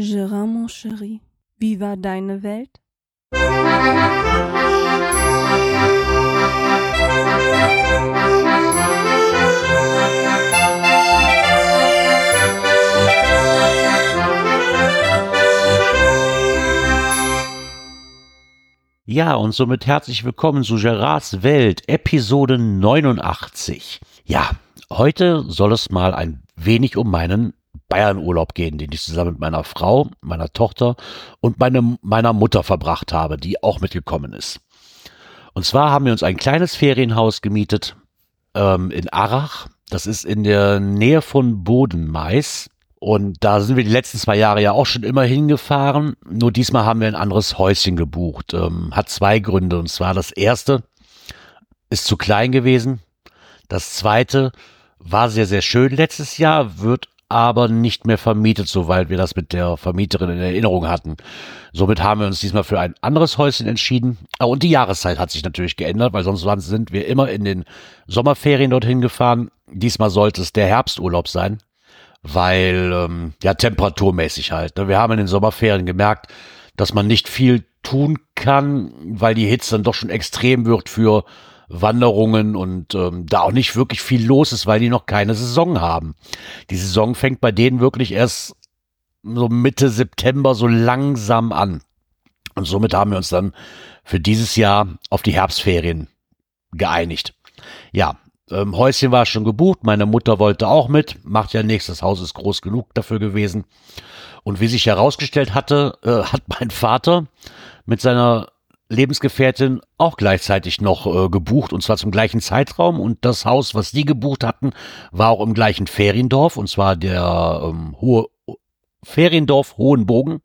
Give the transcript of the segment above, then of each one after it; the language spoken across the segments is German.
Gérard, mon chéri, wie war deine Welt? Ja, und somit herzlich willkommen zu Gerards Welt, Episode 89. Ja, heute soll es mal ein wenig um meinen Bayernurlaub gehen, den ich zusammen mit meiner Frau, meiner Tochter und meine, meiner Mutter verbracht habe, die auch mitgekommen ist. Und zwar haben wir uns ein kleines Ferienhaus gemietet ähm, in Arach. Das ist in der Nähe von Bodenmais. Und da sind wir die letzten zwei Jahre ja auch schon immer hingefahren. Nur diesmal haben wir ein anderes Häuschen gebucht. Ähm, hat zwei Gründe. Und zwar das erste ist zu klein gewesen. Das zweite war sehr, sehr schön letztes Jahr, wird aber nicht mehr vermietet, soweit wir das mit der Vermieterin in Erinnerung hatten. Somit haben wir uns diesmal für ein anderes Häuschen entschieden. Ah, und die Jahreszeit hat sich natürlich geändert, weil sonst sind wir immer in den Sommerferien dorthin gefahren. Diesmal sollte es der Herbsturlaub sein, weil ähm, ja temperaturmäßig halt. Ne? Wir haben in den Sommerferien gemerkt, dass man nicht viel tun kann, weil die Hitze dann doch schon extrem wird für Wanderungen und ähm, da auch nicht wirklich viel los ist, weil die noch keine Saison haben. Die Saison fängt bei denen wirklich erst so Mitte September so langsam an. Und somit haben wir uns dann für dieses Jahr auf die Herbstferien geeinigt. Ja, ähm, Häuschen war schon gebucht, meine Mutter wollte auch mit, macht ja nichts, das Haus ist groß genug dafür gewesen. Und wie sich herausgestellt hatte, äh, hat mein Vater mit seiner Lebensgefährtin auch gleichzeitig noch äh, gebucht und zwar zum gleichen Zeitraum und das Haus, was die gebucht hatten, war auch im gleichen Feriendorf und zwar der ähm, hohe Feriendorf Hohenbogen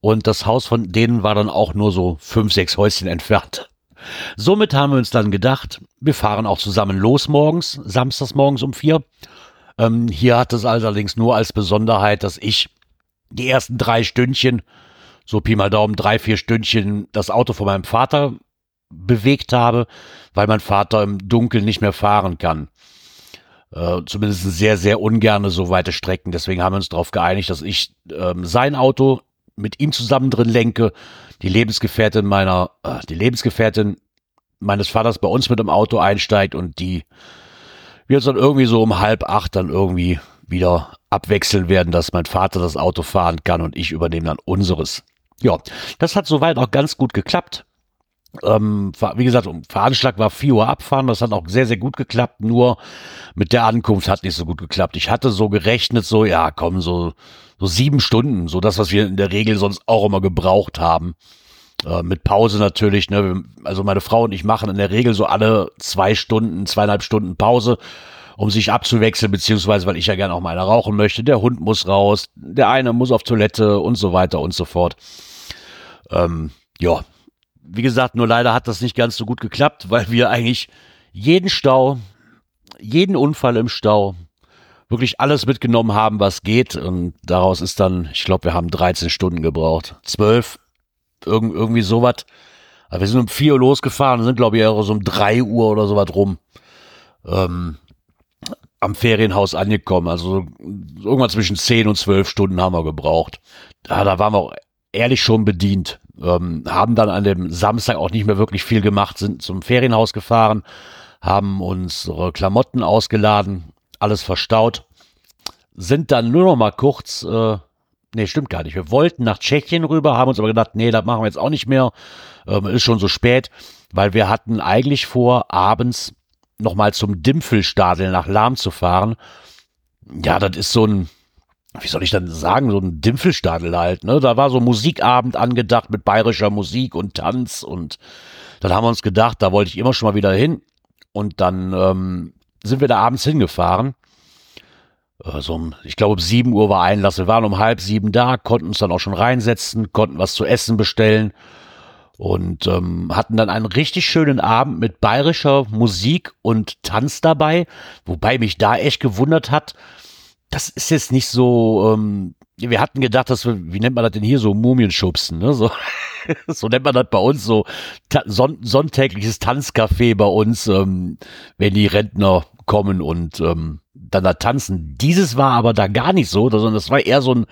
und das Haus von denen war dann auch nur so fünf, sechs Häuschen entfernt. Somit haben wir uns dann gedacht, wir fahren auch zusammen los morgens, samstags morgens um vier. Ähm, hier hat es allerdings nur als Besonderheit, dass ich die ersten drei Stündchen so Pi mal Daumen drei, vier Stündchen das Auto von meinem Vater bewegt habe, weil mein Vater im Dunkeln nicht mehr fahren kann. Äh, zumindest sehr, sehr ungerne so weite Strecken. Deswegen haben wir uns darauf geeinigt, dass ich ähm, sein Auto mit ihm zusammen drin lenke, die Lebensgefährtin meiner, äh, die Lebensgefährtin meines Vaters bei uns mit dem Auto einsteigt und die wir uns dann irgendwie so um halb acht dann irgendwie wieder abwechseln werden, dass mein Vater das Auto fahren kann und ich übernehme dann unseres. Ja, das hat soweit auch ganz gut geklappt. Ähm, wie gesagt, Veranschlag war 4 Uhr abfahren, das hat auch sehr, sehr gut geklappt, nur mit der Ankunft hat nicht so gut geklappt. Ich hatte so gerechnet, so, ja, komm, so, so sieben Stunden, so das, was wir in der Regel sonst auch immer gebraucht haben. Äh, mit Pause natürlich, ne, also meine Frau und ich machen in der Regel so alle zwei Stunden, zweieinhalb Stunden Pause, um sich abzuwechseln, beziehungsweise weil ich ja gerne auch mal eine rauchen möchte. Der Hund muss raus, der eine muss auf Toilette und so weiter und so fort. Ähm, ja, wie gesagt, nur leider hat das nicht ganz so gut geklappt, weil wir eigentlich jeden Stau, jeden Unfall im Stau, wirklich alles mitgenommen haben, was geht. Und daraus ist dann, ich glaube, wir haben 13 Stunden gebraucht. 12, irgend, irgendwie sowas. Aber wir sind um 4 Uhr losgefahren, sind, glaube ich, auch so um 3 Uhr oder sowas rum. Ähm, am Ferienhaus angekommen. Also irgendwann zwischen 10 und 12 Stunden haben wir gebraucht. Ja, da waren wir ehrlich schon bedient. Ähm, haben dann an dem Samstag auch nicht mehr wirklich viel gemacht, sind zum Ferienhaus gefahren, haben unsere Klamotten ausgeladen, alles verstaut, sind dann nur noch mal kurz, äh, nee, stimmt gar nicht, wir wollten nach Tschechien rüber, haben uns aber gedacht, nee, das machen wir jetzt auch nicht mehr, ähm, ist schon so spät, weil wir hatten eigentlich vor, abends noch mal zum Dimpfelstadel nach Lahm zu fahren. Ja, das ist so ein, wie soll ich dann sagen, so ein Dimpfelstadel halt, ne? Da war so Musikabend angedacht mit bayerischer Musik und Tanz und dann haben wir uns gedacht, da wollte ich immer schon mal wieder hin. Und dann ähm, sind wir da abends hingefahren. So um, ich glaube, um sieben Uhr war Einlass. Wir waren um halb sieben da, konnten uns dann auch schon reinsetzen, konnten was zu essen bestellen und ähm, hatten dann einen richtig schönen Abend mit bayerischer Musik und Tanz dabei, wobei mich da echt gewundert hat, das ist jetzt nicht so, ähm, wir hatten gedacht, dass wir, wie nennt man das denn hier, so Mumienschubsen, ne? So, so nennt man das bei uns, so son sonntägliches Tanzcafé bei uns, ähm, wenn die Rentner kommen und ähm, dann da tanzen. Dieses war aber da gar nicht so, sondern das war eher so ein,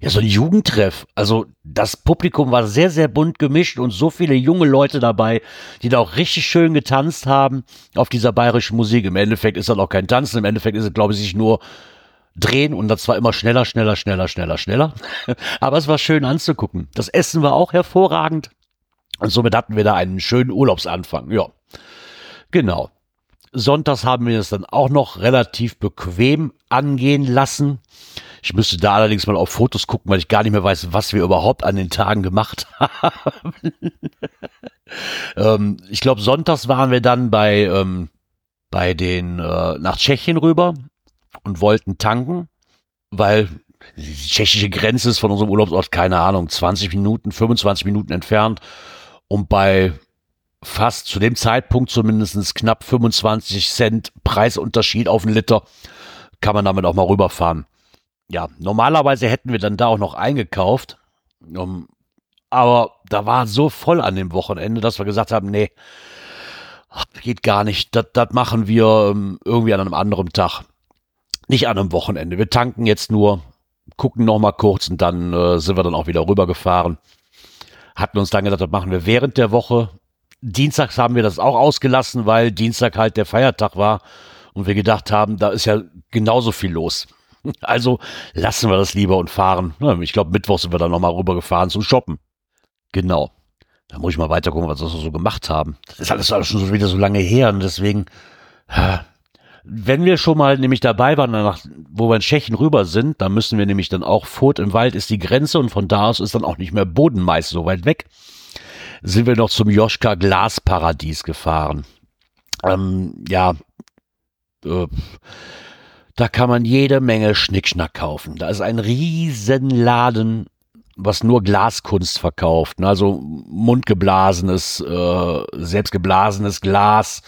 ja, so ein Jugendtreff. Also das Publikum war sehr, sehr bunt gemischt und so viele junge Leute dabei, die da auch richtig schön getanzt haben auf dieser bayerischen Musik. Im Endeffekt ist das auch kein Tanzen, im Endeffekt ist es, glaube ich, sich nur drehen und das war immer schneller, schneller, schneller, schneller, schneller. Aber es war schön anzugucken. Das Essen war auch hervorragend und somit hatten wir da einen schönen Urlaubsanfang. Ja, genau. Sonntags haben wir es dann auch noch relativ bequem angehen lassen. Ich müsste da allerdings mal auf Fotos gucken, weil ich gar nicht mehr weiß, was wir überhaupt an den Tagen gemacht haben. ähm, ich glaube, sonntags waren wir dann bei, ähm, bei den äh, nach Tschechien rüber und wollten tanken, weil die tschechische Grenze ist von unserem Urlaubsort, keine Ahnung, 20 Minuten, 25 Minuten entfernt. Und bei fast zu dem Zeitpunkt zumindest knapp 25 Cent Preisunterschied auf einen Liter kann man damit auch mal rüberfahren ja, normalerweise hätten wir dann da auch noch eingekauft. Um, aber da war so voll an dem Wochenende, dass wir gesagt haben, nee, geht gar nicht. Das, machen wir um, irgendwie an einem anderen Tag. Nicht an einem Wochenende. Wir tanken jetzt nur, gucken noch mal kurz und dann äh, sind wir dann auch wieder rübergefahren. Hatten uns dann gedacht, das machen wir während der Woche. Dienstags haben wir das auch ausgelassen, weil Dienstag halt der Feiertag war und wir gedacht haben, da ist ja genauso viel los. Also lassen wir das lieber und fahren. Ich glaube, Mittwoch sind wir dann nochmal rübergefahren zum Shoppen. Genau. Da muss ich mal weiter gucken, was wir so gemacht haben. Das ist alles, alles schon wieder so lange her und deswegen, wenn wir schon mal nämlich dabei waren, danach, wo wir in Tschechien rüber sind, dann müssen wir nämlich dann auch, Furt im Wald ist die Grenze und von da aus ist dann auch nicht mehr Bodenmeiß so weit weg, sind wir noch zum Joschka Glasparadies gefahren. Ähm, ja, äh, da kann man jede Menge Schnickschnack kaufen. Da ist ein Riesenladen, was nur Glaskunst verkauft. Also mundgeblasenes, äh, selbstgeblasenes Glas,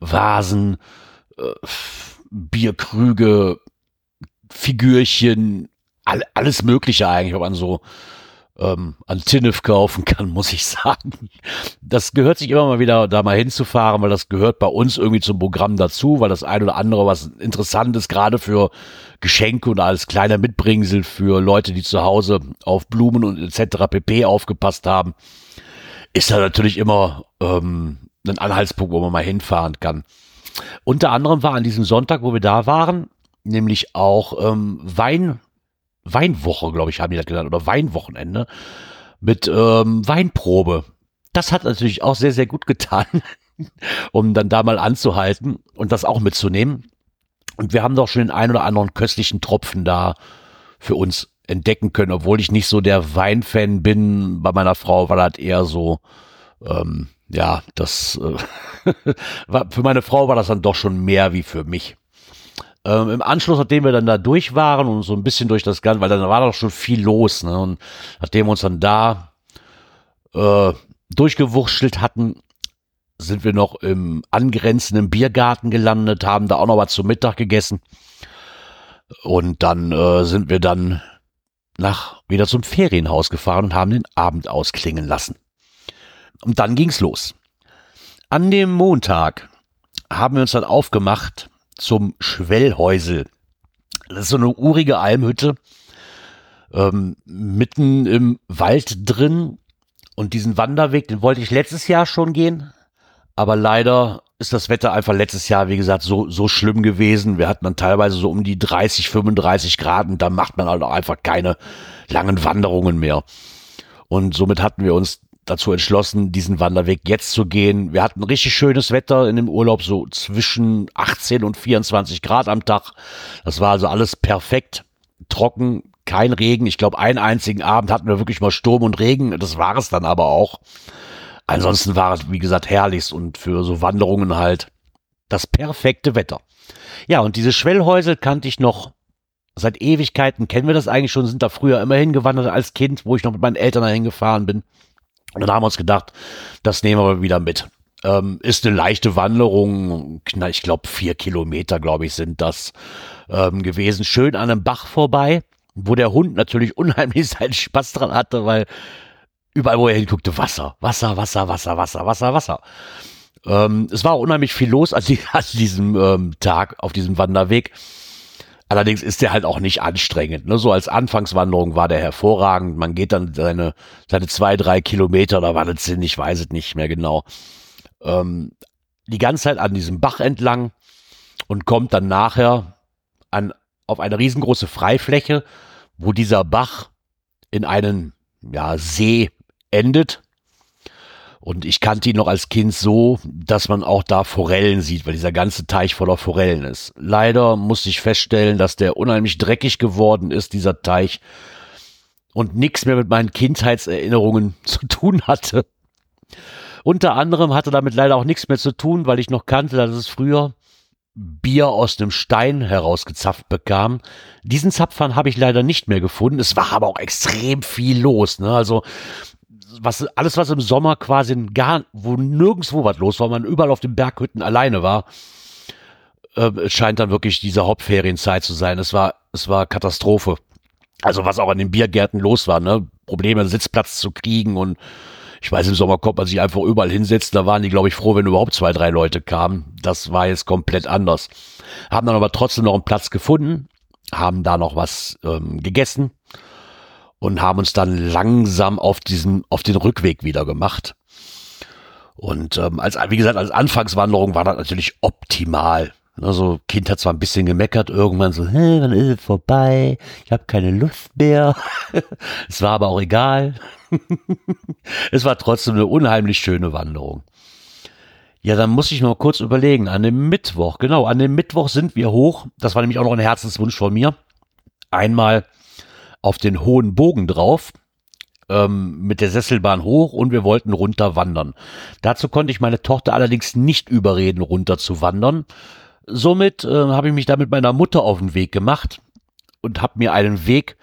Vasen, äh, Bierkrüge, Figürchen, all, alles Mögliche eigentlich, ob man so ähm, an Tinnef kaufen kann, muss ich sagen. Das gehört sich immer mal wieder, da mal hinzufahren, weil das gehört bei uns irgendwie zum Programm dazu, weil das ein oder andere was interessant ist, gerade für Geschenke und als kleiner Mitbringsel für Leute, die zu Hause auf Blumen und etc. pp. aufgepasst haben, ist da natürlich immer ähm, ein Anhaltspunkt, wo man mal hinfahren kann. Unter anderem war an diesem Sonntag, wo wir da waren, nämlich auch ähm, Wein Weinwoche, glaube ich, haben die das genannt, oder Weinwochenende mit ähm, Weinprobe. Das hat natürlich auch sehr, sehr gut getan, um dann da mal anzuhalten und das auch mitzunehmen. Und wir haben doch schon den ein oder anderen köstlichen Tropfen da für uns entdecken können, obwohl ich nicht so der Weinfan bin. Bei meiner Frau war das eher so, ähm, ja, das äh, war, für meine Frau war das dann doch schon mehr wie für mich. Ähm, Im Anschluss, nachdem wir dann da durch waren und so ein bisschen durch das Ganze, weil dann war doch schon viel los, ne? Und nachdem wir uns dann da äh, durchgewurschtelt hatten, sind wir noch im angrenzenden Biergarten gelandet, haben da auch noch was zum Mittag gegessen. Und dann äh, sind wir dann nach wieder zum Ferienhaus gefahren und haben den Abend ausklingen lassen. Und dann ging's los. An dem Montag haben wir uns dann aufgemacht zum Schwellhäusel. Das ist so eine urige Almhütte, ähm, mitten im Wald drin. Und diesen Wanderweg, den wollte ich letztes Jahr schon gehen. Aber leider ist das Wetter einfach letztes Jahr, wie gesagt, so, so schlimm gewesen. Wir hatten dann teilweise so um die 30, 35 Grad und da macht man halt auch einfach keine langen Wanderungen mehr. Und somit hatten wir uns dazu entschlossen, diesen Wanderweg jetzt zu gehen. Wir hatten richtig schönes Wetter in dem Urlaub, so zwischen 18 und 24 Grad am Tag. Das war also alles perfekt, trocken, kein Regen. Ich glaube, einen einzigen Abend hatten wir wirklich mal Sturm und Regen. Das war es dann aber auch. Ansonsten war es, wie gesagt, herrlichst und für so Wanderungen halt das perfekte Wetter. Ja, und diese Schwellhäusel kannte ich noch seit Ewigkeiten. Kennen wir das eigentlich schon? Sind da früher immer hingewandert als Kind, wo ich noch mit meinen Eltern dahin gefahren bin. Und dann haben wir uns gedacht, das nehmen wir wieder mit. Ähm, ist eine leichte Wanderung, ich glaube vier Kilometer, glaube ich, sind das ähm, gewesen. Schön an einem Bach vorbei, wo der Hund natürlich unheimlich seinen Spaß dran hatte, weil überall, wo er hinguckte, Wasser, Wasser, Wasser, Wasser, Wasser, Wasser, Wasser. Ähm, es war unheimlich viel los an, die, an diesem ähm, Tag auf diesem Wanderweg. Allerdings ist der halt auch nicht anstrengend. Ne? So als Anfangswanderung war der hervorragend. Man geht dann seine, seine zwei, drei Kilometer, da war das Sinn, ich weiß es nicht mehr genau. Ähm, die ganze Zeit an diesem Bach entlang und kommt dann nachher an, auf eine riesengroße Freifläche, wo dieser Bach in einen ja, See endet. Und ich kannte ihn noch als Kind so, dass man auch da Forellen sieht, weil dieser ganze Teich voller Forellen ist. Leider musste ich feststellen, dass der unheimlich dreckig geworden ist, dieser Teich, und nichts mehr mit meinen Kindheitserinnerungen zu tun hatte. Unter anderem hatte damit leider auch nichts mehr zu tun, weil ich noch kannte, dass es früher Bier aus einem Stein herausgezapft bekam. Diesen Zapfern habe ich leider nicht mehr gefunden. Es war aber auch extrem viel los. Ne? Also was, alles, was im Sommer quasi gar, wo nirgendwo was los war, man überall auf den Berghütten alleine war, äh, scheint dann wirklich diese Hauptferienzeit zu sein. Es war, es war Katastrophe. Also was auch an den Biergärten los war, ne? Probleme, Sitzplatz zu kriegen und ich weiß, im Sommer kommt man sich einfach überall hinsetzen. Da waren die, glaube ich, froh, wenn überhaupt zwei, drei Leute kamen. Das war jetzt komplett anders. Haben dann aber trotzdem noch einen Platz gefunden, haben da noch was ähm, gegessen und haben uns dann langsam auf diesen, auf den Rückweg wieder gemacht. Und ähm, als, wie gesagt, als Anfangswanderung war das natürlich optimal. Also Kind hat zwar ein bisschen gemeckert, irgendwann so, hey, wann ist es vorbei? Ich habe keine Lust mehr. es war aber auch egal. es war trotzdem eine unheimlich schöne Wanderung. Ja, dann muss ich noch kurz überlegen. An dem Mittwoch, genau, an dem Mittwoch sind wir hoch. Das war nämlich auch noch ein Herzenswunsch von mir. Einmal auf den hohen Bogen drauf ähm, mit der Sesselbahn hoch und wir wollten runter wandern. Dazu konnte ich meine Tochter allerdings nicht überreden, runter zu wandern. Somit äh, habe ich mich da mit meiner Mutter auf den Weg gemacht und habe mir einen Weg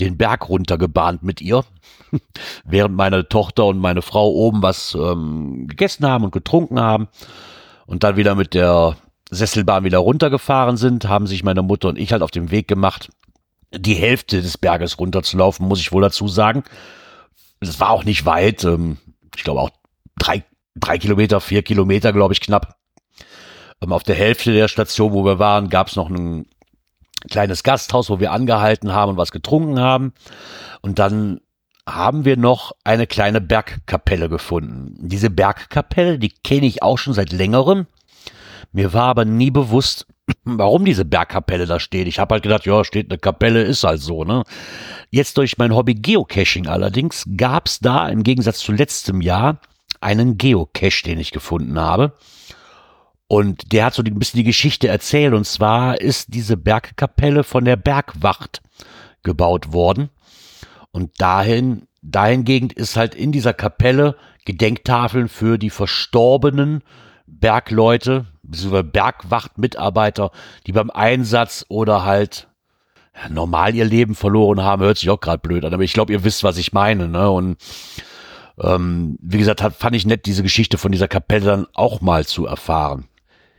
den Berg runter gebahnt mit ihr, während meine Tochter und meine Frau oben was ähm, gegessen haben und getrunken haben und dann wieder mit der Sesselbahn wieder runtergefahren sind, haben sich meine Mutter und ich halt auf den Weg gemacht, die Hälfte des Berges runterzulaufen, muss ich wohl dazu sagen. Es war auch nicht weit, ähm, ich glaube auch drei, drei Kilometer, vier Kilometer, glaube ich, knapp. Ähm, auf der Hälfte der Station, wo wir waren, gab es noch ein kleines Gasthaus, wo wir angehalten haben und was getrunken haben. Und dann haben wir noch eine kleine Bergkapelle gefunden. Diese Bergkapelle, die kenne ich auch schon seit längerem. Mir war aber nie bewusst, warum diese Bergkapelle da steht. Ich habe halt gedacht, ja, steht eine Kapelle, ist halt so, ne? Jetzt durch mein Hobby Geocaching allerdings gab es da im Gegensatz zu letztem Jahr einen Geocache, den ich gefunden habe. Und der hat so ein bisschen die Geschichte erzählt. Und zwar ist diese Bergkapelle von der Bergwacht gebaut worden. Und dahin, dahingehend ist halt in dieser Kapelle Gedenktafeln für die verstorbenen Bergleute, beziehungsweise Bergwachtmitarbeiter, die beim Einsatz oder halt normal ihr Leben verloren haben, hört sich auch gerade blöd an, aber ich glaube, ihr wisst, was ich meine, ne? Und ähm, wie gesagt, hat, fand ich nett, diese Geschichte von dieser Kapelle dann auch mal zu erfahren.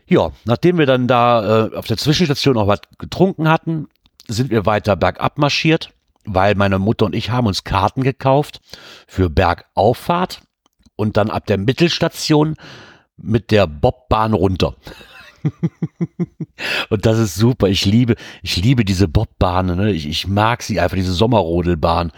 Ja, nachdem wir dann da äh, auf der Zwischenstation auch was getrunken hatten, sind wir weiter bergab marschiert, weil meine Mutter und ich haben uns Karten gekauft für Bergauffahrt und dann ab der Mittelstation mit der Bobbahn runter. und das ist super. Ich liebe, ich liebe diese Bobbahnen. Ne? Ich, ich mag sie einfach, diese Sommerrodelbahn.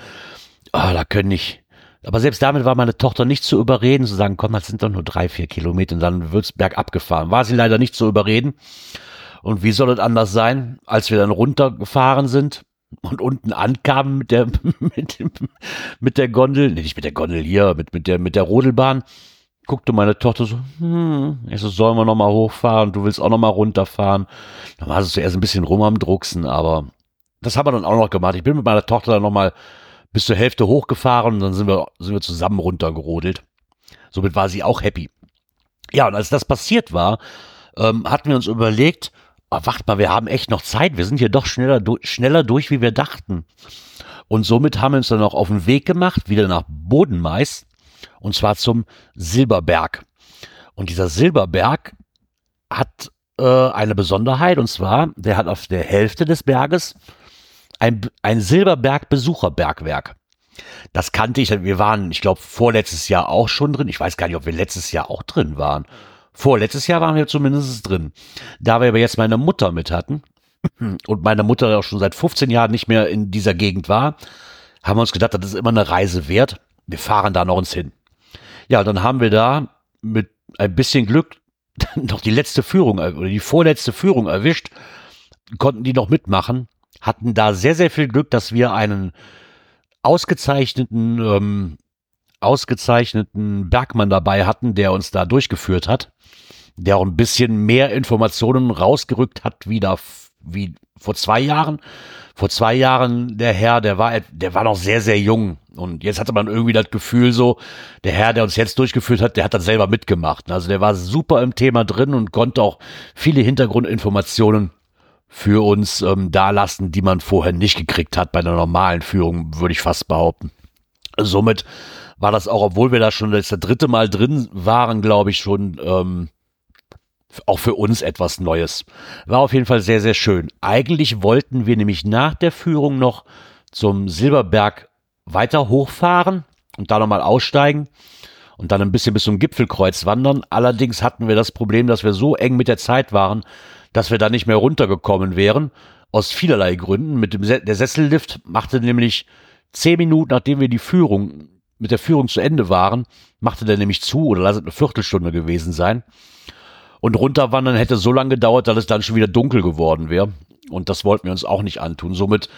Oh, da können ich. Aber selbst damit war meine Tochter nicht zu überreden, zu sagen, komm, das sind doch nur drei, vier Kilometer und dann wird's bergab gefahren. War sie leider nicht zu überreden. Und wie soll es anders sein, als wir dann runtergefahren sind und unten ankamen mit der, mit, mit der Gondel, nee, nicht mit der Gondel hier, mit, mit der, mit der Rodelbahn guckte meine Tochter so, hm, ich so, sollen wir nochmal hochfahren? Du willst auch nochmal runterfahren? Dann war sie zuerst ein bisschen rum am Drucksen, aber das haben wir dann auch noch gemacht. Ich bin mit meiner Tochter dann nochmal bis zur Hälfte hochgefahren und dann sind wir, sind wir zusammen runtergerodelt. Somit war sie auch happy. Ja, und als das passiert war, ähm, hatten wir uns überlegt, oh, wacht mal, wir haben echt noch Zeit. Wir sind hier doch schneller, du schneller durch, wie wir dachten. Und somit haben wir uns dann auch auf den Weg gemacht, wieder nach Bodenmais und zwar zum Silberberg. Und dieser Silberberg hat äh, eine Besonderheit und zwar, der hat auf der Hälfte des Berges ein, ein Silberberg-Besucherbergwerk. Das kannte ich, wir waren, ich glaube, vorletztes Jahr auch schon drin. Ich weiß gar nicht, ob wir letztes Jahr auch drin waren. Vorletztes Jahr waren wir zumindest drin. Da wir aber jetzt meine Mutter mit hatten, und meine Mutter auch schon seit 15 Jahren nicht mehr in dieser Gegend war, haben wir uns gedacht, das ist immer eine Reise wert. Wir fahren da noch uns hin. Ja, dann haben wir da mit ein bisschen Glück noch die letzte Führung oder die vorletzte Führung erwischt, konnten die noch mitmachen, hatten da sehr, sehr viel Glück, dass wir einen ausgezeichneten, ähm, ausgezeichneten Bergmann dabei hatten, der uns da durchgeführt hat, der auch ein bisschen mehr Informationen rausgerückt hat, wie da, wie vor zwei Jahren. Vor zwei Jahren der Herr, der war, der war noch sehr, sehr jung. Und jetzt hatte man irgendwie das Gefühl so, der Herr, der uns jetzt durchgeführt hat, der hat das selber mitgemacht. Also der war super im Thema drin und konnte auch viele Hintergrundinformationen für uns ähm, dalassen, die man vorher nicht gekriegt hat bei einer normalen Führung, würde ich fast behaupten. Somit war das auch, obwohl wir da schon das dritte Mal drin waren, glaube ich, schon ähm, auch für uns etwas Neues. War auf jeden Fall sehr, sehr schön. Eigentlich wollten wir nämlich nach der Führung noch zum Silberberg weiter hochfahren und da nochmal aussteigen und dann ein bisschen bis zum Gipfelkreuz wandern. Allerdings hatten wir das Problem, dass wir so eng mit der Zeit waren, dass wir da nicht mehr runtergekommen wären. Aus vielerlei Gründen. Mit dem Se der Sessellift machte nämlich zehn Minuten, nachdem wir die Führung mit der Führung zu Ende waren, machte der nämlich zu oder lass es eine Viertelstunde gewesen sein. Und runterwandern hätte so lange gedauert, dass es dann schon wieder dunkel geworden wäre. Und das wollten wir uns auch nicht antun. Somit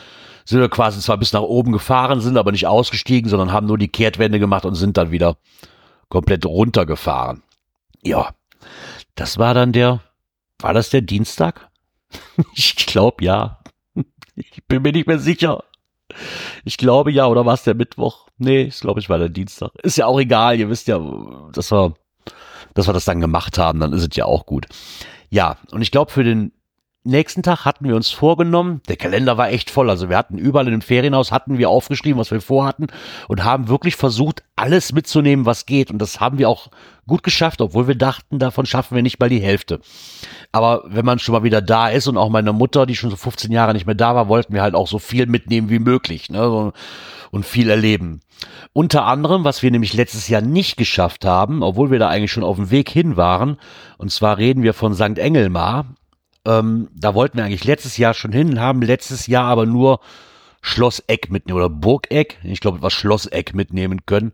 sind wir quasi zwar bis nach oben gefahren, sind aber nicht ausgestiegen, sondern haben nur die Kehrtwende gemacht und sind dann wieder komplett runtergefahren. Ja, das war dann der, war das der Dienstag? ich glaube ja. Ich bin mir nicht mehr sicher. Ich glaube ja, oder war es der Mittwoch? Nee, ich glaube, ich war der Dienstag. Ist ja auch egal, ihr wisst ja, das war dass wir das dann gemacht haben, dann ist es ja auch gut. Ja, und ich glaube, für den nächsten Tag hatten wir uns vorgenommen, der Kalender war echt voll, also wir hatten überall in dem Ferienhaus, hatten wir aufgeschrieben, was wir vorhatten und haben wirklich versucht, alles mitzunehmen, was geht und das haben wir auch gut geschafft, obwohl wir dachten, davon schaffen wir nicht mal die Hälfte. Aber wenn man schon mal wieder da ist und auch meine Mutter, die schon so 15 Jahre nicht mehr da war, wollten wir halt auch so viel mitnehmen wie möglich ne? Und viel erleben. Unter anderem, was wir nämlich letztes Jahr nicht geschafft haben, obwohl wir da eigentlich schon auf dem Weg hin waren, und zwar reden wir von St. Engelmar. Ähm, da wollten wir eigentlich letztes Jahr schon hin, haben letztes Jahr aber nur Schlosseck mitnehmen oder Burgeck, ich glaube, was Schlosseck mitnehmen können.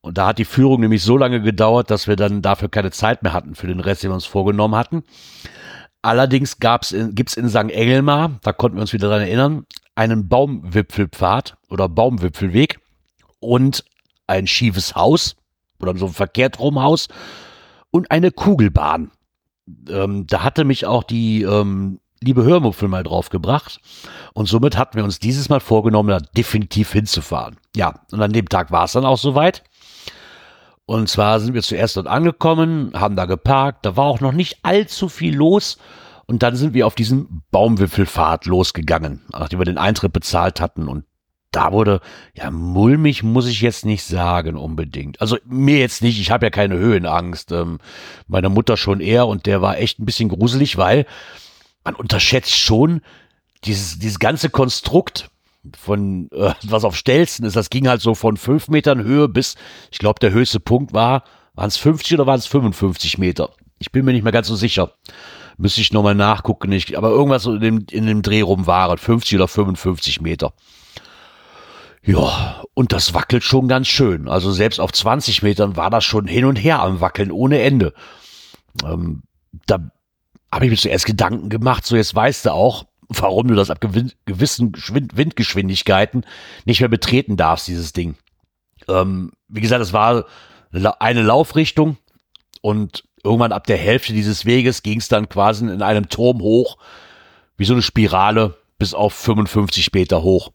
Und da hat die Führung nämlich so lange gedauert, dass wir dann dafür keine Zeit mehr hatten für den Rest, den wir uns vorgenommen hatten. Allerdings in, gibt's in St. Engelmar, da konnten wir uns wieder dran erinnern, einen Baumwipfelpfad oder Baumwipfelweg und ein schiefes Haus oder so ein verkehrt rum Haus und eine Kugelbahn. Ähm, da hatte mich auch die ähm, liebe Hörmuffel mal drauf gebracht. Und somit hatten wir uns dieses Mal vorgenommen, da definitiv hinzufahren. Ja, und an dem Tag war es dann auch soweit. Und zwar sind wir zuerst dort angekommen, haben da geparkt, da war auch noch nicht allzu viel los. Und dann sind wir auf diesen Baumwipfelfahrt losgegangen, nachdem wir den Eintritt bezahlt hatten. Und da wurde, ja, mulmig muss ich jetzt nicht sagen unbedingt. Also mir jetzt nicht, ich habe ja keine Höhenangst. Ähm, meine Mutter schon eher und der war echt ein bisschen gruselig, weil man unterschätzt schon dieses, dieses ganze Konstrukt von äh, was auf Stelzen ist. Das ging halt so von fünf Metern Höhe bis, ich glaube, der höchste Punkt war, waren es 50 oder waren es 55 Meter? Ich bin mir nicht mehr ganz so sicher. Müsste ich nochmal nachgucken. Ich, aber irgendwas in dem, in dem Dreh rum waren 50 oder 55 Meter. Ja, und das wackelt schon ganz schön. Also selbst auf 20 Metern war das schon hin und her am Wackeln ohne Ende. Ähm, da habe ich mir zuerst Gedanken gemacht, so jetzt weißt du auch, warum du das ab gewissen Windgeschwindigkeiten nicht mehr betreten darfst, dieses Ding. Ähm, wie gesagt, es war eine Laufrichtung und irgendwann ab der Hälfte dieses Weges ging es dann quasi in einem Turm hoch, wie so eine Spirale, bis auf 55 Meter hoch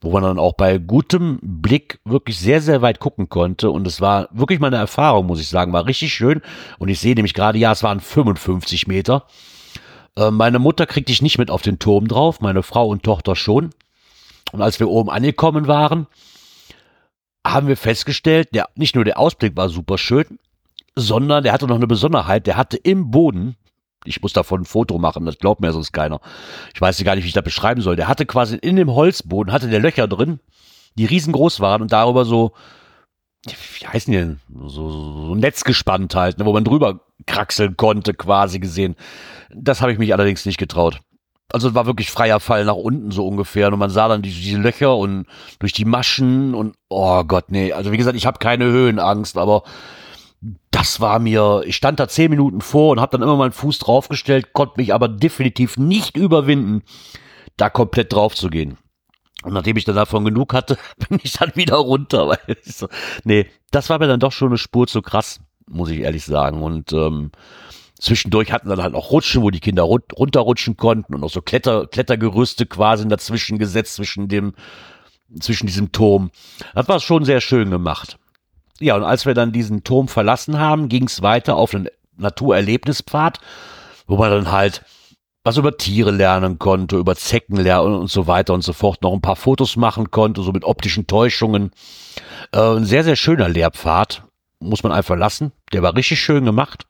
wo man dann auch bei gutem Blick wirklich sehr, sehr weit gucken konnte. Und es war wirklich mal eine Erfahrung, muss ich sagen. War richtig schön. Und ich sehe nämlich gerade, ja, es waren 55 Meter. Äh, meine Mutter kriegte ich nicht mit auf den Turm drauf, meine Frau und Tochter schon. Und als wir oben angekommen waren, haben wir festgestellt, der, nicht nur der Ausblick war super schön, sondern der hatte noch eine Besonderheit. Der hatte im Boden ich muss davon ein Foto machen, das glaubt mir sonst keiner. Ich weiß gar nicht, wie ich das beschreiben soll. Der hatte quasi in dem Holzboden, hatte der Löcher drin, die riesengroß waren und darüber so, wie heißen die denn, so, so Netz gespannt halt, ne, wo man drüber kraxeln konnte, quasi gesehen. Das habe ich mich allerdings nicht getraut. also es war wirklich freier Fall nach unten so ungefähr und man sah dann diese, diese Löcher und durch die Maschen und oh Gott, nee, also wie gesagt, ich habe keine Höhenangst, aber das war mir, ich stand da zehn Minuten vor und habe dann immer meinen Fuß draufgestellt, konnte mich aber definitiv nicht überwinden, da komplett drauf zu gehen. Und nachdem ich dann davon genug hatte, bin ich dann wieder runter. Weil so, nee, das war mir dann doch schon eine Spur zu krass, muss ich ehrlich sagen. Und ähm, zwischendurch hatten dann halt auch Rutschen, wo die Kinder runterrutschen konnten und auch so Kletter, Klettergerüste quasi dazwischen gesetzt zwischen dem, zwischen diesem Turm. Das war schon sehr schön gemacht. Ja, und als wir dann diesen Turm verlassen haben, ging es weiter auf den Naturerlebnispfad, wo man dann halt was über Tiere lernen konnte, über Zecken lernen und so weiter und so fort, noch ein paar Fotos machen konnte, so mit optischen Täuschungen. Äh, ein sehr, sehr schöner Lehrpfad, muss man einfach lassen. Der war richtig schön gemacht.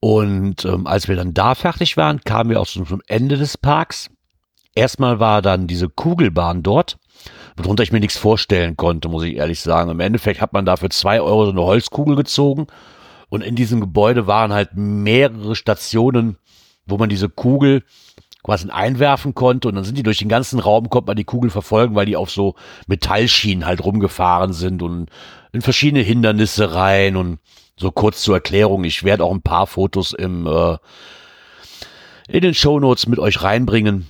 Und ähm, als wir dann da fertig waren, kamen wir auch zum Ende des Parks. Erstmal war dann diese Kugelbahn dort, worunter ich mir nichts vorstellen konnte, muss ich ehrlich sagen. Im Endeffekt hat man da für zwei Euro so eine Holzkugel gezogen. Und in diesem Gebäude waren halt mehrere Stationen, wo man diese Kugel quasi einwerfen konnte und dann sind die durch den ganzen Raum, konnte man die Kugel verfolgen, weil die auf so Metallschienen halt rumgefahren sind und in verschiedene Hindernisse rein und so kurz zur Erklärung, ich werde auch ein paar Fotos im äh, in den Shownotes mit euch reinbringen.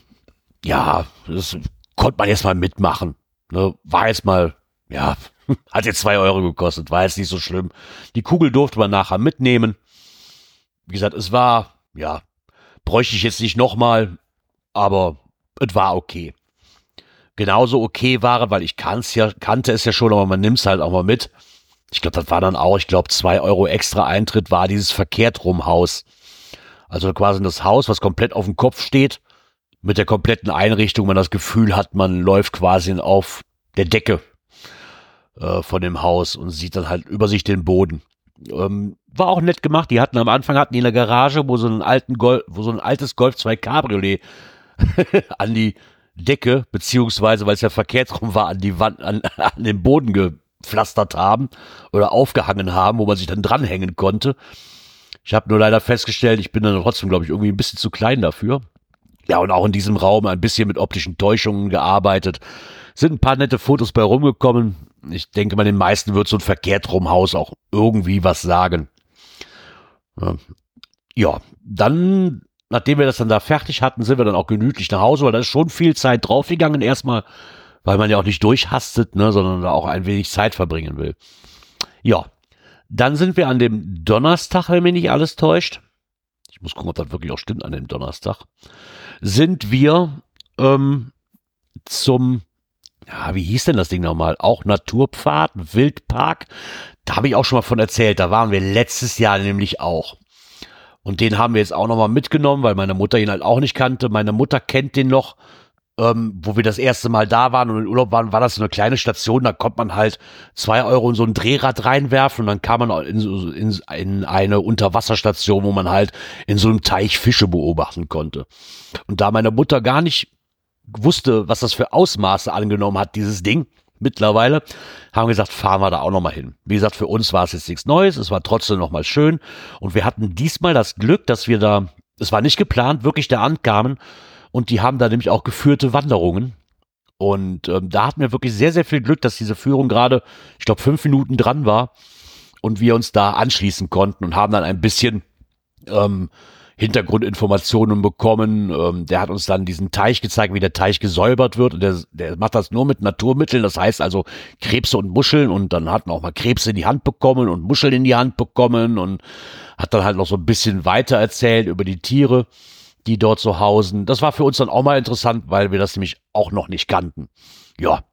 Ja, das konnte man jetzt mal mitmachen. Ne? War jetzt mal, ja, hat jetzt zwei Euro gekostet, war jetzt nicht so schlimm. Die Kugel durfte man nachher mitnehmen. Wie gesagt, es war, ja, bräuchte ich jetzt nicht nochmal, aber es war okay. Genauso okay war, weil ich kann's ja, kannte es ja schon, aber man nimmt es halt auch mal mit. Ich glaube, das war dann auch, ich glaube, zwei Euro extra Eintritt war dieses Verkehrtrumhaus. Also quasi das Haus, was komplett auf dem Kopf steht, mit der kompletten Einrichtung, man das Gefühl hat, man läuft quasi auf der Decke äh, von dem Haus und sieht dann halt über sich den Boden. Ähm, war auch nett gemacht. Die hatten am Anfang hatten die in der Garage, wo so ein alten Golf, wo so ein altes Golf 2 Cabriolet an die Decke, beziehungsweise, weil es ja Verkehrsraum war, an die Wand, an, an den Boden gepflastert haben oder aufgehangen haben, wo man sich dann dranhängen konnte. Ich habe nur leider festgestellt, ich bin dann trotzdem, glaube ich, irgendwie ein bisschen zu klein dafür. Ja, und auch in diesem Raum ein bisschen mit optischen Täuschungen gearbeitet. Sind ein paar nette Fotos bei rumgekommen. Ich denke mal, den meisten wird so ein Verkehrtrumhaus auch irgendwie was sagen. Ja, dann, nachdem wir das dann da fertig hatten, sind wir dann auch gemütlich nach Hause, weil da ist schon viel Zeit draufgegangen. Erstmal, weil man ja auch nicht durchhastet, ne, sondern da auch ein wenig Zeit verbringen will. Ja, dann sind wir an dem Donnerstag, wenn mich nicht alles täuscht. Ich muss gucken, ob das wirklich auch stimmt an dem Donnerstag. Sind wir ähm, zum, ja, wie hieß denn das Ding nochmal? Auch Naturpfad, Wildpark. Da habe ich auch schon mal von erzählt. Da waren wir letztes Jahr nämlich auch. Und den haben wir jetzt auch nochmal mitgenommen, weil meine Mutter ihn halt auch nicht kannte. Meine Mutter kennt den noch. Ähm, wo wir das erste Mal da waren und im Urlaub waren, war das so eine kleine Station, da konnte man halt zwei Euro in so ein Drehrad reinwerfen und dann kam man in, in, in eine Unterwasserstation, wo man halt in so einem Teich Fische beobachten konnte. Und da meine Mutter gar nicht wusste, was das für Ausmaße angenommen hat, dieses Ding, mittlerweile, haben wir gesagt, fahren wir da auch nochmal hin. Wie gesagt, für uns war es jetzt nichts Neues, es war trotzdem nochmal schön und wir hatten diesmal das Glück, dass wir da, es war nicht geplant, wirklich da ankamen und die haben da nämlich auch geführte Wanderungen und ähm, da hatten wir wirklich sehr, sehr viel Glück, dass diese Führung gerade, ich glaube, fünf Minuten dran war und wir uns da anschließen konnten und haben dann ein bisschen ähm, Hintergrundinformationen bekommen. Ähm, der hat uns dann diesen Teich gezeigt, wie der Teich gesäubert wird. Und der, der macht das nur mit Naturmitteln, das heißt also Krebse und Muscheln. Und dann hat man auch mal Krebse in die Hand bekommen und Muscheln in die Hand bekommen und hat dann halt noch so ein bisschen weiter erzählt über die Tiere, die dort so hausen. Das war für uns dann auch mal interessant, weil wir das nämlich auch noch nicht kannten. Ja,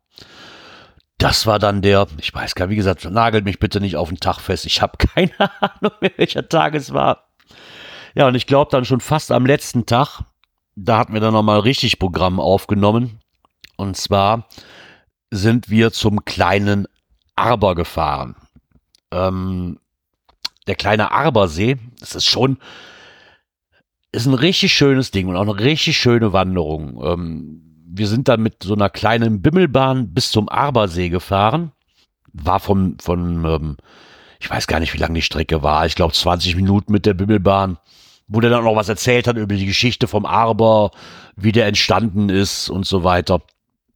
das war dann der, ich weiß gar nicht, wie gesagt, nagelt mich bitte nicht auf den Tag fest. Ich habe keine Ahnung, welcher Tag es war. Ja, und ich glaube dann schon fast am letzten Tag, da hatten wir dann nochmal richtig Programm aufgenommen. Und zwar sind wir zum kleinen Arber gefahren. Ähm, der kleine Arbersee, das ist schon, ist ein richtig schönes Ding und auch eine richtig schöne Wanderung. Ähm, wir sind dann mit so einer kleinen Bimmelbahn bis zum Arbersee gefahren. War vom, von, ähm, ich weiß gar nicht, wie lang die Strecke war. Ich glaube 20 Minuten mit der Bimmelbahn wo der dann noch was erzählt hat über die Geschichte vom Arber, wie der entstanden ist und so weiter,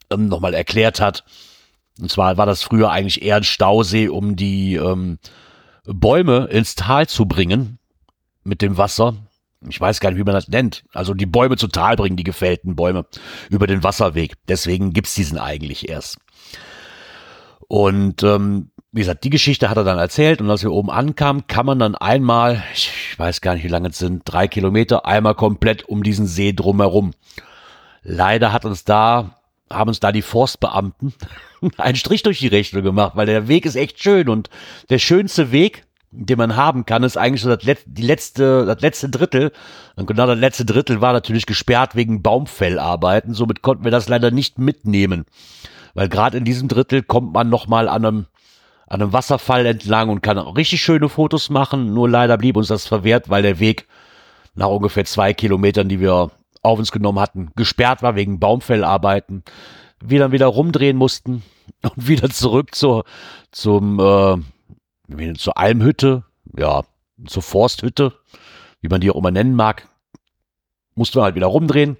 ähm, nochmal erklärt hat. Und zwar war das früher eigentlich eher ein Stausee, um die ähm, Bäume ins Tal zu bringen mit dem Wasser. Ich weiß gar nicht, wie man das nennt. Also die Bäume zu Tal bringen, die gefällten Bäume über den Wasserweg. Deswegen gibt's diesen eigentlich erst. Und ähm, wie gesagt, die Geschichte hat er dann erzählt und als wir oben ankamen, kann man dann einmal, ich weiß gar nicht, wie lange es sind, drei Kilometer, einmal komplett um diesen See drumherum. Leider hat uns da, haben uns da die Forstbeamten einen Strich durch die Rechnung gemacht, weil der Weg ist echt schön und der schönste Weg, den man haben kann, ist eigentlich so das, Let die letzte, das letzte Drittel. Und genau das letzte Drittel war natürlich gesperrt wegen Baumfellarbeiten. Somit konnten wir das leider nicht mitnehmen. Weil gerade in diesem Drittel kommt man nochmal an einem, an einem Wasserfall entlang und kann richtig schöne Fotos machen. Nur leider blieb uns das verwehrt, weil der Weg nach ungefähr zwei Kilometern, die wir auf uns genommen hatten, gesperrt war wegen Baumfellarbeiten. Wir dann wieder rumdrehen mussten und wieder zurück zur, zum, äh, zur Almhütte, ja, zur Forsthütte, wie man die auch immer nennen mag. Mussten wir halt wieder rumdrehen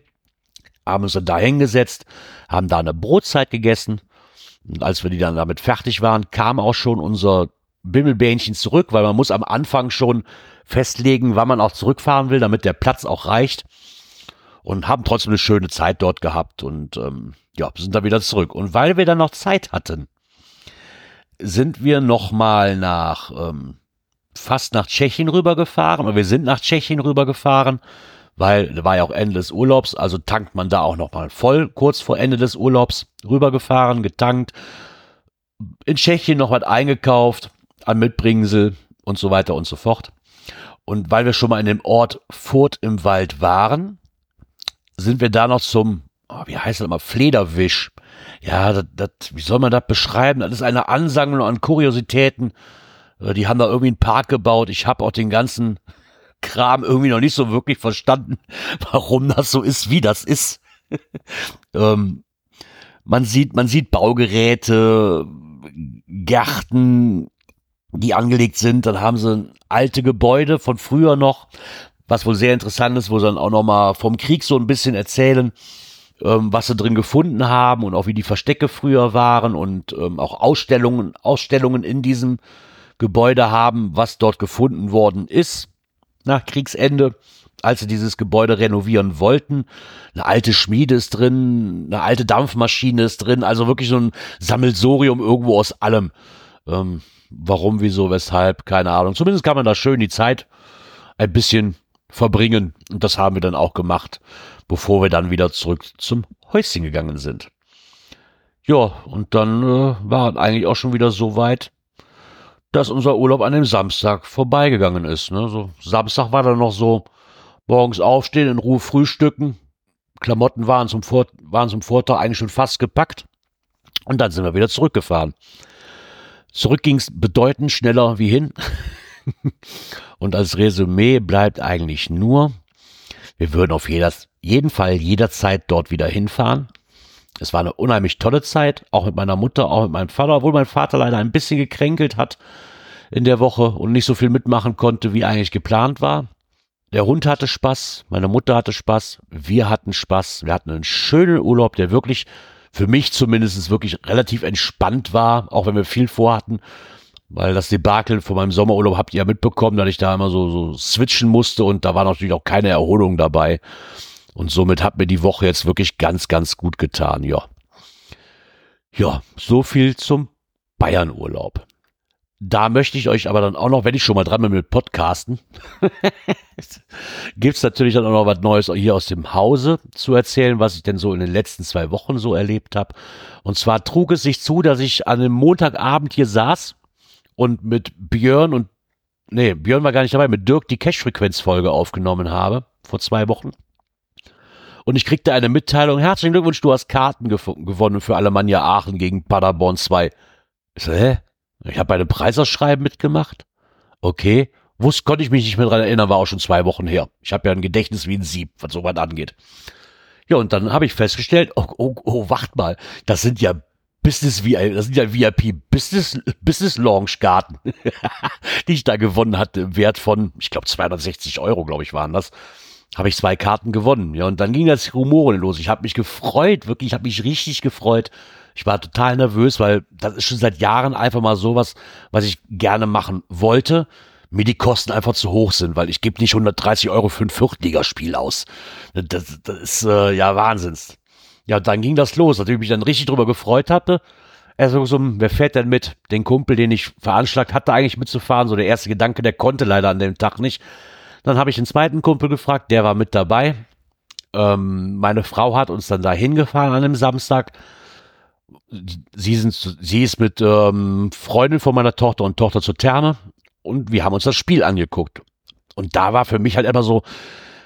haben uns dann da hingesetzt, haben da eine Brotzeit gegessen. Und als wir die dann damit fertig waren, kam auch schon unser Bimmelbähnchen zurück, weil man muss am Anfang schon festlegen, wann man auch zurückfahren will, damit der Platz auch reicht. Und haben trotzdem eine schöne Zeit dort gehabt und ähm, ja, sind da wieder zurück. Und weil wir dann noch Zeit hatten, sind wir nochmal nach ähm, fast nach Tschechien rübergefahren. Und wir sind nach Tschechien rübergefahren weil da war ja auch Ende des Urlaubs, also tankt man da auch nochmal voll, kurz vor Ende des Urlaubs rübergefahren, getankt, in Tschechien noch was eingekauft, an Mitbringsel und so weiter und so fort. Und weil wir schon mal in dem Ort Furt im Wald waren, sind wir da noch zum, oh, wie heißt das mal, Flederwisch. Ja, das, das, wie soll man das beschreiben? Das ist eine Ansammlung an Kuriositäten. Äh, die haben da irgendwie einen Park gebaut. Ich habe auch den ganzen Kram irgendwie noch nicht so wirklich verstanden, warum das so ist, wie das ist. ähm, man sieht, man sieht Baugeräte, Gärten, die angelegt sind. Dann haben sie alte Gebäude von früher noch, was wohl sehr interessant ist, wo sie dann auch noch mal vom Krieg so ein bisschen erzählen, ähm, was sie drin gefunden haben und auch wie die Verstecke früher waren und ähm, auch Ausstellungen, Ausstellungen in diesem Gebäude haben, was dort gefunden worden ist nach Kriegsende, als sie dieses Gebäude renovieren wollten. Eine alte Schmiede ist drin, eine alte Dampfmaschine ist drin, also wirklich so ein Sammelsorium irgendwo aus allem. Ähm, warum, wieso, weshalb, keine Ahnung. Zumindest kann man da schön die Zeit ein bisschen verbringen. Und das haben wir dann auch gemacht, bevor wir dann wieder zurück zum Häuschen gegangen sind. Ja, und dann äh, war eigentlich auch schon wieder so weit, dass unser Urlaub an dem Samstag vorbeigegangen ist. Ne? So, Samstag war dann noch so morgens aufstehen, in Ruhe frühstücken. Klamotten waren zum, Vor waren zum Vortag eigentlich schon fast gepackt. Und dann sind wir wieder zurückgefahren. Zurück ging es bedeutend schneller wie hin. Und als Resümee bleibt eigentlich nur, wir würden auf jeder, jeden Fall jederzeit dort wieder hinfahren. Es war eine unheimlich tolle Zeit, auch mit meiner Mutter, auch mit meinem Vater, obwohl mein Vater leider ein bisschen gekränkelt hat in der Woche und nicht so viel mitmachen konnte, wie eigentlich geplant war. Der Hund hatte Spaß, meine Mutter hatte Spaß, wir hatten Spaß, wir hatten einen schönen Urlaub, der wirklich für mich zumindest wirklich relativ entspannt war, auch wenn wir viel vorhatten, weil das Debakel von meinem Sommerurlaub habt ihr ja mitbekommen, dass ich da immer so, so switchen musste und da war natürlich auch keine Erholung dabei. Und somit hat mir die Woche jetzt wirklich ganz, ganz gut getan, ja. Ja, so viel zum Bayernurlaub. Da möchte ich euch aber dann auch noch, wenn ich schon mal dran bin mit Podcasten, gibt's natürlich dann auch noch was Neues hier aus dem Hause zu erzählen, was ich denn so in den letzten zwei Wochen so erlebt habe. Und zwar trug es sich zu, dass ich an einem Montagabend hier saß und mit Björn und, nee, Björn war gar nicht dabei, mit Dirk die Cash-Frequenz-Folge aufgenommen habe, vor zwei Wochen und ich kriegte eine Mitteilung, herzlichen Glückwunsch, du hast Karten gewonnen für Alemannia Aachen gegen Paderborn 2. Ich so, hä? Ich habe bei einem Preisausschreiben mitgemacht? Okay. Wusste, konnte ich mich nicht mehr dran erinnern, war auch schon zwei Wochen her. Ich habe ja ein Gedächtnis wie ein Sieb, was sowas angeht. Ja, und dann habe ich festgestellt, oh, oh, oh, wacht mal, das sind ja Business VIP, das sind ja VIP Business, Business Launch Garten, die ich da gewonnen hatte, Wert von, ich glaube 260 Euro, glaube ich, waren das. Habe ich zwei Karten gewonnen. Ja, und dann ging das Rumoren los. Ich habe mich gefreut, wirklich, ich habe mich richtig gefreut. Ich war total nervös, weil das ist schon seit Jahren einfach mal sowas, was ich gerne machen wollte. Mir die Kosten einfach zu hoch sind, weil ich gebe nicht 130 Euro für ein Viertligaspiel aus. Das, das ist äh, ja Wahnsinns. Ja, dann ging das los, nachdem ich mich dann richtig drüber gefreut hatte. Also so, wer fährt denn mit? Den Kumpel, den ich veranschlagt hatte, eigentlich mitzufahren. So der erste Gedanke, der konnte leider an dem Tag nicht. Dann habe ich einen zweiten Kumpel gefragt, der war mit dabei. Ähm, meine Frau hat uns dann da hingefahren an dem Samstag. Sie, sind, sie ist mit ähm, Freundin von meiner Tochter und Tochter zur Therme und wir haben uns das Spiel angeguckt. Und da war für mich halt immer so,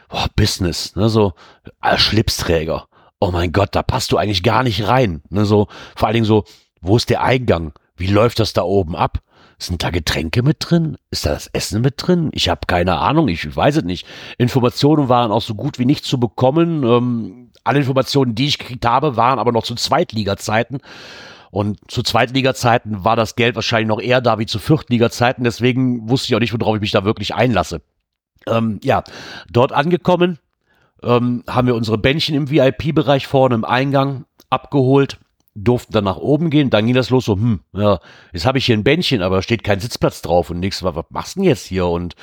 boah, Business, ne, so als Schlipsträger oh mein Gott, da passt du eigentlich gar nicht rein. Ne, so, vor allen Dingen so, wo ist der Eingang? Wie läuft das da oben ab? Sind da Getränke mit drin? Ist da das Essen mit drin? Ich habe keine Ahnung, ich weiß es nicht. Informationen waren auch so gut wie nicht zu bekommen. Ähm, alle Informationen, die ich gekriegt habe, waren aber noch zu Zweitliga-Zeiten. Und zu Zweitliga-Zeiten war das Geld wahrscheinlich noch eher da wie zu Viertliga-Zeiten. Deswegen wusste ich auch nicht, worauf ich mich da wirklich einlasse. Ähm, ja, dort angekommen, ähm, haben wir unsere Bändchen im VIP-Bereich vorne im Eingang abgeholt, durften dann nach oben gehen. Dann ging das los so, hm, ja, jetzt habe ich hier ein Bändchen, aber steht kein Sitzplatz drauf und nichts. Was, machst du denn jetzt hier? Und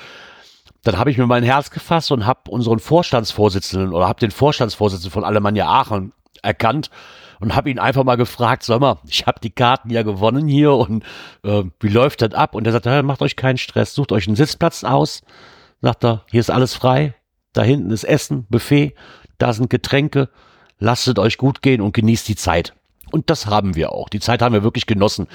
dann habe ich mir mein Herz gefasst und habe unseren Vorstandsvorsitzenden oder habe den Vorstandsvorsitzenden von Alemannia Aachen erkannt und habe ihn einfach mal gefragt, sag mal, ich habe die Karten ja gewonnen hier und äh, wie läuft das ab? Und er sagt, macht euch keinen Stress, sucht euch einen Sitzplatz aus. Sagt er, hier ist alles frei, da hinten ist Essen, Buffet, da sind Getränke. Lasst es euch gut gehen und genießt die Zeit. Und das haben wir auch. Die Zeit haben wir wirklich genossen.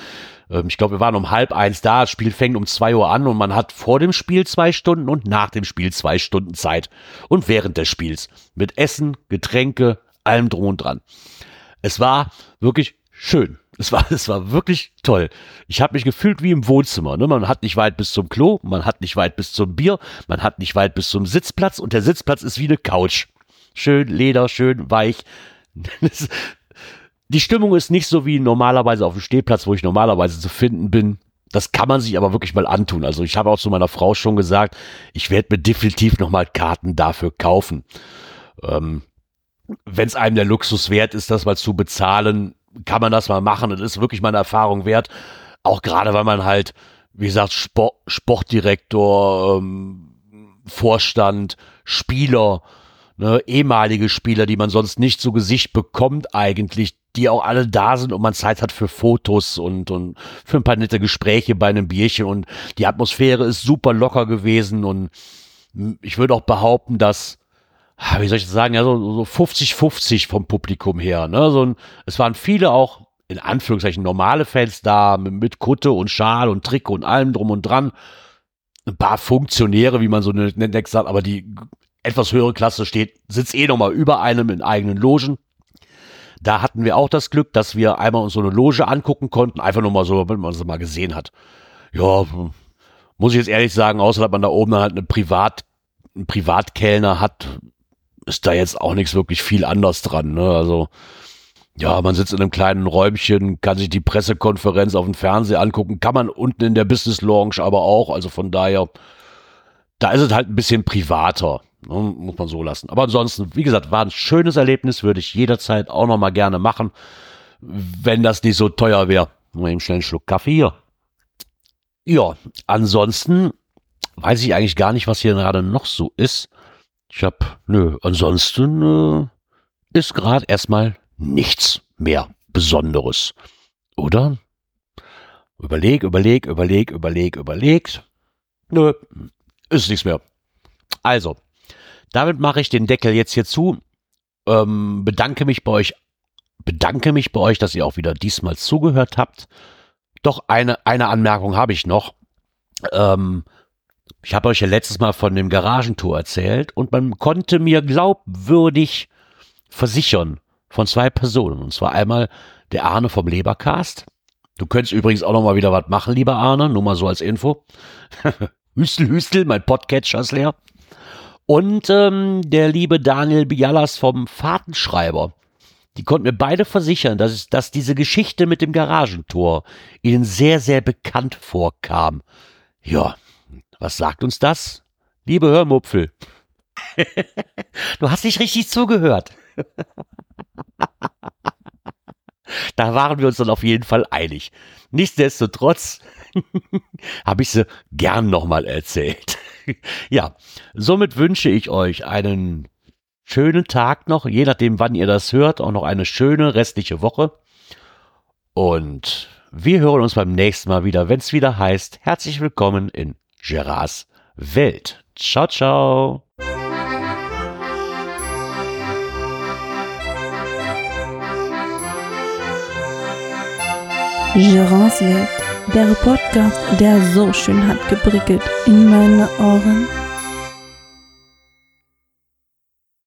Ähm, ich glaube, wir waren um halb eins da. Das Spiel fängt um zwei Uhr an und man hat vor dem Spiel zwei Stunden und nach dem Spiel zwei Stunden Zeit. Und während des Spiels. Mit Essen, Getränke, allem drum und dran. Es war wirklich schön. Es war, es war wirklich toll. Ich habe mich gefühlt wie im Wohnzimmer. Ne? Man hat nicht weit bis zum Klo, man hat nicht weit bis zum Bier, man hat nicht weit bis zum Sitzplatz und der Sitzplatz ist wie eine Couch. Schön Leder, schön weich. Die Stimmung ist nicht so wie normalerweise auf dem Stehplatz, wo ich normalerweise zu finden bin. Das kann man sich aber wirklich mal antun. Also ich habe auch zu meiner Frau schon gesagt, ich werde mir definitiv nochmal Karten dafür kaufen. Ähm, Wenn es einem der Luxus wert ist, das mal zu bezahlen, kann man das mal machen. Das ist wirklich meine Erfahrung wert. Auch gerade, weil man halt, wie gesagt, Sport, Sportdirektor, ähm, Vorstand, Spieler, ne, ehemalige Spieler, die man sonst nicht zu Gesicht bekommt eigentlich, die auch alle da sind und man Zeit hat für Fotos und, und für ein paar nette Gespräche bei einem Bierchen und die Atmosphäre ist super locker gewesen und ich würde auch behaupten, dass wie soll ich das sagen, ja, so, so 50-50 vom Publikum her. Ne? So ein, es waren viele auch, in Anführungszeichen, normale Fans da, mit, mit Kutte und Schal und Trick und allem drum und dran. Ein paar Funktionäre, wie man so nennt, sagt, aber die etwas höhere Klasse steht, sitzt eh nochmal über einem in eigenen Logen. Da hatten wir auch das Glück, dass wir einmal uns so eine Loge angucken konnten, einfach nur mal so, wenn man sie mal gesehen hat. Ja, muss ich jetzt ehrlich sagen, außer dass man da oben dann halt eine Privat, einen Privatkellner hat, ist da jetzt auch nichts wirklich viel anders dran. Ne? Also ja, man sitzt in einem kleinen Räumchen, kann sich die Pressekonferenz auf dem Fernseher angucken, kann man unten in der Business Lounge aber auch. Also von daher, da ist es halt ein bisschen privater, ne? muss man so lassen. Aber ansonsten, wie gesagt, war ein schönes Erlebnis, würde ich jederzeit auch noch mal gerne machen, wenn das nicht so teuer wäre. Mal eben schnell einen Schluck Kaffee hier. Ja, ansonsten weiß ich eigentlich gar nicht, was hier gerade noch so ist. Ich hab, nö, ansonsten äh, ist gerade erstmal nichts mehr Besonderes. Oder? Überleg, überleg, überleg, überleg, überlegt. Nö, ist nichts mehr. Also, damit mache ich den Deckel jetzt hier zu. Ähm, bedanke mich bei euch, bedanke mich bei euch, dass ihr auch wieder diesmal zugehört habt. Doch eine, eine Anmerkung habe ich noch. Ähm, ich habe euch ja letztes Mal von dem Garagentor erzählt und man konnte mir glaubwürdig versichern von zwei Personen. Und zwar einmal der Arne vom Lebercast. Du könntest übrigens auch noch mal wieder was machen, lieber Arne, nur mal so als Info. Hüstel, Hüstel, mein Podcatcher ist leer. Und ähm, der liebe Daniel Bialas vom Fahrtenschreiber. Die konnten mir beide versichern, dass, dass diese Geschichte mit dem Garagentor ihnen sehr, sehr bekannt vorkam. Ja, was sagt uns das? Liebe Hörmupfel. du hast nicht richtig zugehört. da waren wir uns dann auf jeden Fall einig. Nichtsdestotrotz habe ich sie gern nochmal erzählt. ja, somit wünsche ich euch einen schönen Tag noch, je nachdem, wann ihr das hört, auch noch eine schöne restliche Woche. Und wir hören uns beim nächsten Mal wieder, wenn es wieder heißt, herzlich willkommen in Gerards Welt. Ciao, ciao. Gerards Welt, der Podcast, der so schön hat geprickelt in meine Ohren.